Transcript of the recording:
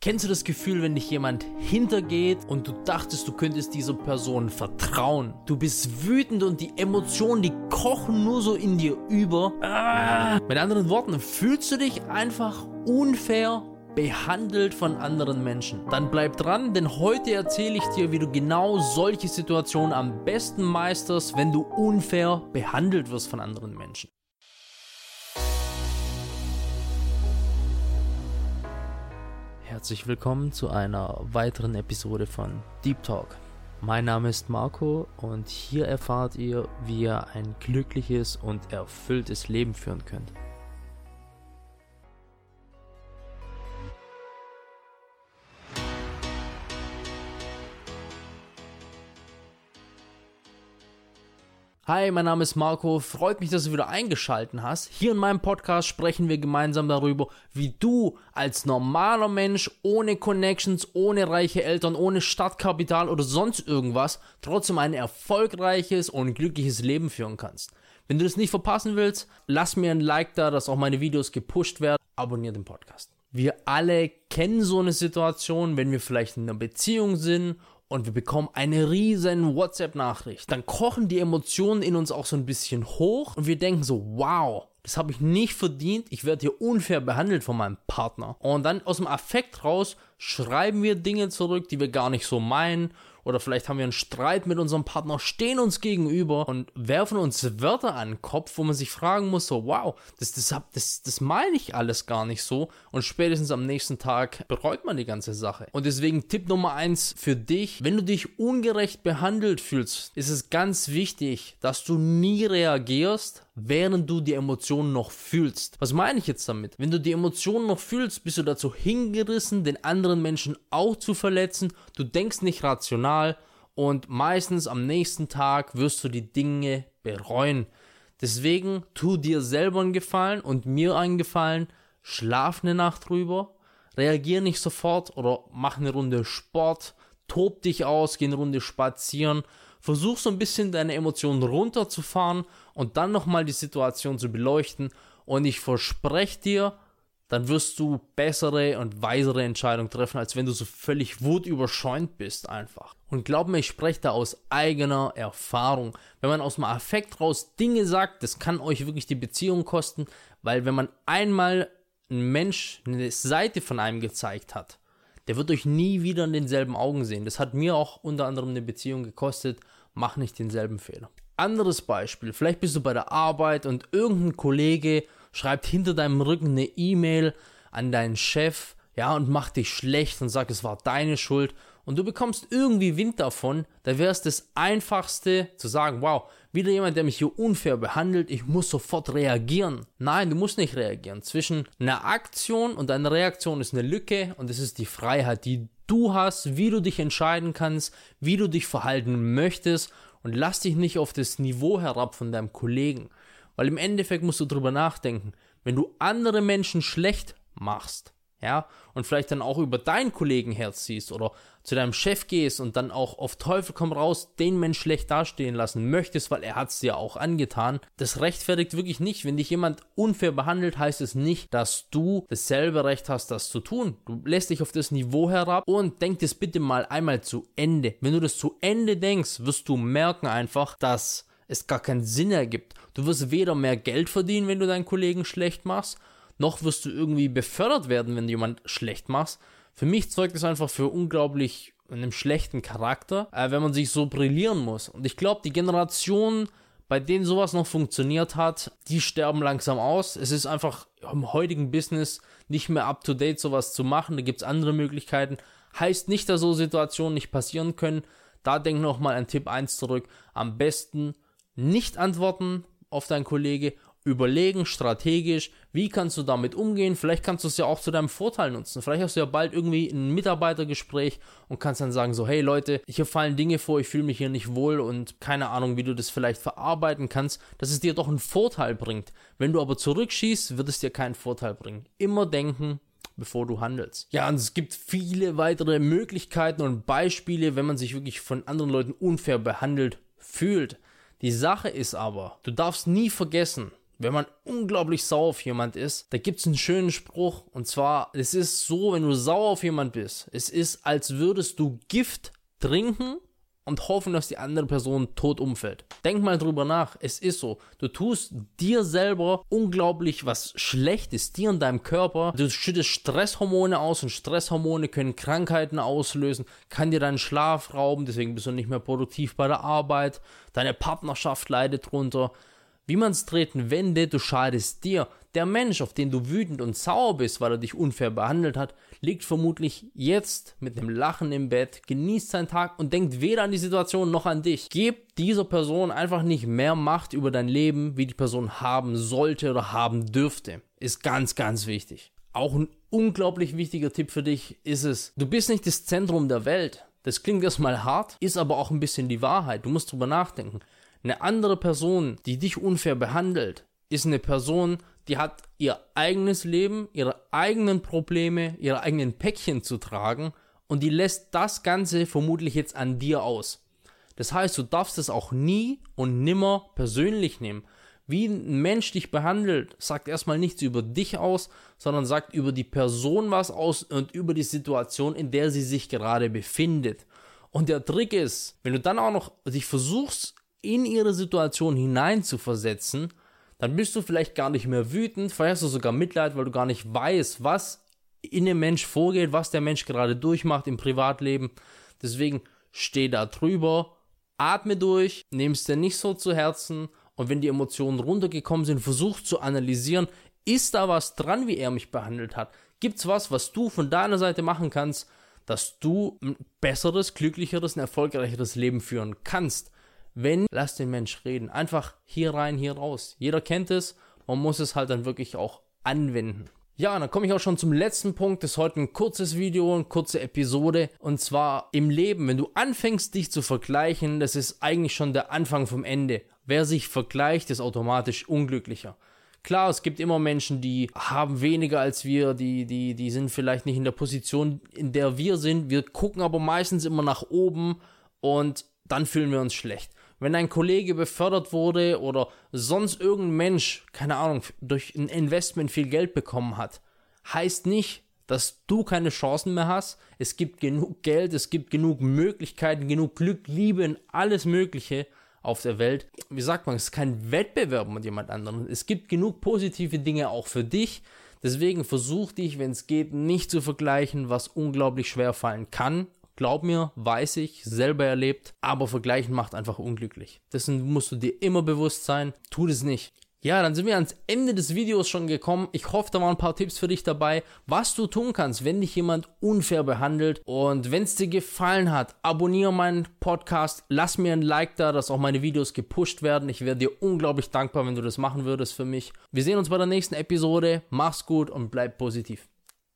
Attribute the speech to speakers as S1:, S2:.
S1: Kennst du das Gefühl, wenn dich jemand hintergeht und du dachtest, du könntest dieser Person vertrauen? Du bist wütend und die Emotionen, die kochen nur so in dir über. Ah. Mit anderen Worten, fühlst du dich einfach unfair behandelt von anderen Menschen. Dann bleib dran, denn heute erzähle ich dir, wie du genau solche Situationen am besten meisterst, wenn du unfair behandelt wirst von anderen Menschen. Herzlich willkommen zu einer weiteren Episode von Deep Talk. Mein Name ist Marco und hier erfahrt ihr, wie ihr ein glückliches und erfülltes Leben führen könnt. Hi, mein Name ist Marco. Freut mich, dass du wieder eingeschalten hast. Hier in meinem Podcast sprechen wir gemeinsam darüber, wie du als normaler Mensch ohne Connections, ohne reiche Eltern, ohne Stadtkapital oder sonst irgendwas trotzdem ein erfolgreiches und glückliches Leben führen kannst. Wenn du das nicht verpassen willst, lass mir ein Like da, dass auch meine Videos gepusht werden. Abonnier den Podcast. Wir alle kennen so eine Situation, wenn wir vielleicht in einer Beziehung sind und wir bekommen eine riesen WhatsApp-Nachricht. Dann kochen die Emotionen in uns auch so ein bisschen hoch und wir denken so, wow, das habe ich nicht verdient, ich werde hier unfair behandelt von meinem Partner. Und dann aus dem Affekt raus schreiben wir Dinge zurück, die wir gar nicht so meinen oder vielleicht haben wir einen Streit mit unserem Partner, stehen uns gegenüber und werfen uns Wörter an den Kopf, wo man sich fragen muss, so, wow, das, das, das, das meine ich alles gar nicht so und spätestens am nächsten Tag bereut man die ganze Sache. Und deswegen Tipp Nummer eins für dich, wenn du dich ungerecht behandelt fühlst, ist es ganz wichtig, dass du nie reagierst, während du die Emotionen noch fühlst. Was meine ich jetzt damit? Wenn du die Emotionen noch fühlst, bist du dazu hingerissen, den anderen Menschen auch zu verletzen. Du denkst nicht rational und meistens am nächsten Tag wirst du die Dinge bereuen. Deswegen tu dir selber einen Gefallen und mir einen Gefallen. Schlaf eine Nacht drüber. Reagier nicht sofort oder mach eine Runde Sport. Tob dich aus, geh eine Runde spazieren Versuch so ein bisschen deine Emotionen runterzufahren und dann nochmal die Situation zu beleuchten. Und ich verspreche dir, dann wirst du bessere und weisere Entscheidungen treffen, als wenn du so völlig wutüberschäumt bist einfach. Und glaub mir, ich spreche da aus eigener Erfahrung. Wenn man aus dem Affekt raus Dinge sagt, das kann euch wirklich die Beziehung kosten, weil wenn man einmal ein Mensch eine Seite von einem gezeigt hat, der wird euch nie wieder in denselben Augen sehen. Das hat mir auch unter anderem eine Beziehung gekostet. Mach nicht denselben Fehler. Anderes Beispiel, vielleicht bist du bei der Arbeit und irgendein Kollege schreibt hinter deinem Rücken eine E-Mail an deinen Chef, ja, und macht dich schlecht und sagt, es war deine Schuld und du bekommst irgendwie Wind davon, da wäre es das einfachste zu sagen, wow, wieder jemand, der mich hier unfair behandelt, ich muss sofort reagieren. Nein, du musst nicht reagieren. Zwischen einer Aktion und einer Reaktion ist eine Lücke und es ist die Freiheit, die du hast, wie du dich entscheiden kannst, wie du dich verhalten möchtest und lass dich nicht auf das Niveau herab von deinem Kollegen. Weil im Endeffekt musst du drüber nachdenken, wenn du andere Menschen schlecht machst, ja, und vielleicht dann auch über deinen Kollegen herziehst oder zu deinem Chef gehst und dann auch auf Teufel komm raus den Mensch schlecht dastehen lassen möchtest, weil er hat es dir auch angetan, das rechtfertigt wirklich nicht. Wenn dich jemand unfair behandelt, heißt es nicht, dass du dasselbe Recht hast, das zu tun. Du lässt dich auf das Niveau herab und denk das bitte mal einmal zu Ende. Wenn du das zu Ende denkst, wirst du merken einfach, dass es gar keinen Sinn ergibt. Du wirst weder mehr Geld verdienen, wenn du deinen Kollegen schlecht machst, noch wirst du irgendwie befördert werden, wenn du jemand schlecht machst. Für mich zeugt es einfach für unglaublich einem schlechten Charakter, äh, wenn man sich so brillieren muss. Und ich glaube, die Generation, bei denen sowas noch funktioniert hat, die sterben langsam aus. Es ist einfach im heutigen Business nicht mehr up to date, sowas zu machen. Da gibt es andere Möglichkeiten. Heißt nicht, dass so Situationen nicht passieren können. Da denk nochmal an Tipp 1 zurück. Am besten nicht antworten auf deinen Kollege überlegen, strategisch, wie kannst du damit umgehen. Vielleicht kannst du es ja auch zu deinem Vorteil nutzen. Vielleicht hast du ja bald irgendwie ein Mitarbeitergespräch und kannst dann sagen so, hey Leute, hier fallen Dinge vor, ich fühle mich hier nicht wohl und keine Ahnung, wie du das vielleicht verarbeiten kannst, dass es dir doch einen Vorteil bringt. Wenn du aber zurückschießt, wird es dir keinen Vorteil bringen. Immer denken, bevor du handelst. Ja, und es gibt viele weitere Möglichkeiten und Beispiele, wenn man sich wirklich von anderen Leuten unfair behandelt fühlt. Die Sache ist aber, du darfst nie vergessen, wenn man unglaublich sauer auf jemand ist, da gibt es einen schönen Spruch. Und zwar, es ist so, wenn du sauer auf jemand bist, es ist, als würdest du Gift trinken und hoffen, dass die andere Person tot umfällt. Denk mal drüber nach. Es ist so. Du tust dir selber unglaublich was Schlechtes, dir und deinem Körper. Du schüttest Stresshormone aus und Stresshormone können Krankheiten auslösen, kann dir deinen Schlaf rauben, deswegen bist du nicht mehr produktiv bei der Arbeit. Deine Partnerschaft leidet drunter. Wie man es treten wende, du schadest dir. Der Mensch, auf den du wütend und sauer bist, weil er dich unfair behandelt hat, liegt vermutlich jetzt mit einem Lachen im Bett, genießt seinen Tag und denkt weder an die Situation noch an dich. Gib dieser Person einfach nicht mehr Macht über dein Leben, wie die Person haben sollte oder haben dürfte. Ist ganz, ganz wichtig. Auch ein unglaublich wichtiger Tipp für dich ist es, du bist nicht das Zentrum der Welt. Das klingt erstmal hart, ist aber auch ein bisschen die Wahrheit. Du musst drüber nachdenken. Eine andere Person, die dich unfair behandelt, ist eine Person, die hat ihr eigenes Leben, ihre eigenen Probleme, ihre eigenen Päckchen zu tragen und die lässt das Ganze vermutlich jetzt an dir aus. Das heißt, du darfst es auch nie und nimmer persönlich nehmen. Wie ein Mensch dich behandelt, sagt erstmal nichts über dich aus, sondern sagt über die Person was aus und über die Situation, in der sie sich gerade befindet. Und der Trick ist, wenn du dann auch noch dich versuchst, in ihre Situation hineinzuversetzen, dann bist du vielleicht gar nicht mehr wütend, vielleicht hast du sogar Mitleid, weil du gar nicht weißt, was in dem Mensch vorgeht, was der Mensch gerade durchmacht im Privatleben. Deswegen steh da drüber, atme durch, nimm es dir nicht so zu Herzen und wenn die Emotionen runtergekommen sind, versuch zu analysieren, ist da was dran, wie er mich behandelt hat? Gibt's was, was du von deiner Seite machen kannst, dass du ein besseres, glücklicheres, ein erfolgreicheres Leben führen kannst? Wenn, lass den Mensch reden. Einfach hier rein, hier raus. Jeder kennt es. Man muss es halt dann wirklich auch anwenden. Ja, dann komme ich auch schon zum letzten Punkt. Das ist heute ein kurzes Video, eine kurze Episode. Und zwar im Leben. Wenn du anfängst, dich zu vergleichen, das ist eigentlich schon der Anfang vom Ende. Wer sich vergleicht, ist automatisch unglücklicher. Klar, es gibt immer Menschen, die haben weniger als wir, die, die, die sind vielleicht nicht in der Position, in der wir sind. Wir gucken aber meistens immer nach oben und dann fühlen wir uns schlecht wenn ein Kollege befördert wurde oder sonst irgendein Mensch, keine Ahnung, durch ein Investment viel Geld bekommen hat, heißt nicht, dass du keine Chancen mehr hast. Es gibt genug Geld, es gibt genug Möglichkeiten, genug Glück, Liebe und alles Mögliche auf der Welt. Wie sagt man, es ist kein Wettbewerb mit jemand anderem. Es gibt genug positive Dinge auch für dich. Deswegen versuch dich, wenn es geht, nicht zu vergleichen, was unglaublich schwer fallen kann Glaub mir, weiß ich, selber erlebt, aber vergleichen macht einfach unglücklich. Dessen musst du dir immer bewusst sein, tu das nicht. Ja, dann sind wir ans Ende des Videos schon gekommen. Ich hoffe, da waren ein paar Tipps für dich dabei, was du tun kannst, wenn dich jemand unfair behandelt. Und wenn es dir gefallen hat, abonniere meinen Podcast, lass mir ein Like da, dass auch meine Videos gepusht werden. Ich wäre dir unglaublich dankbar, wenn du das machen würdest für mich. Wir sehen uns bei der nächsten Episode. Mach's gut und bleib positiv.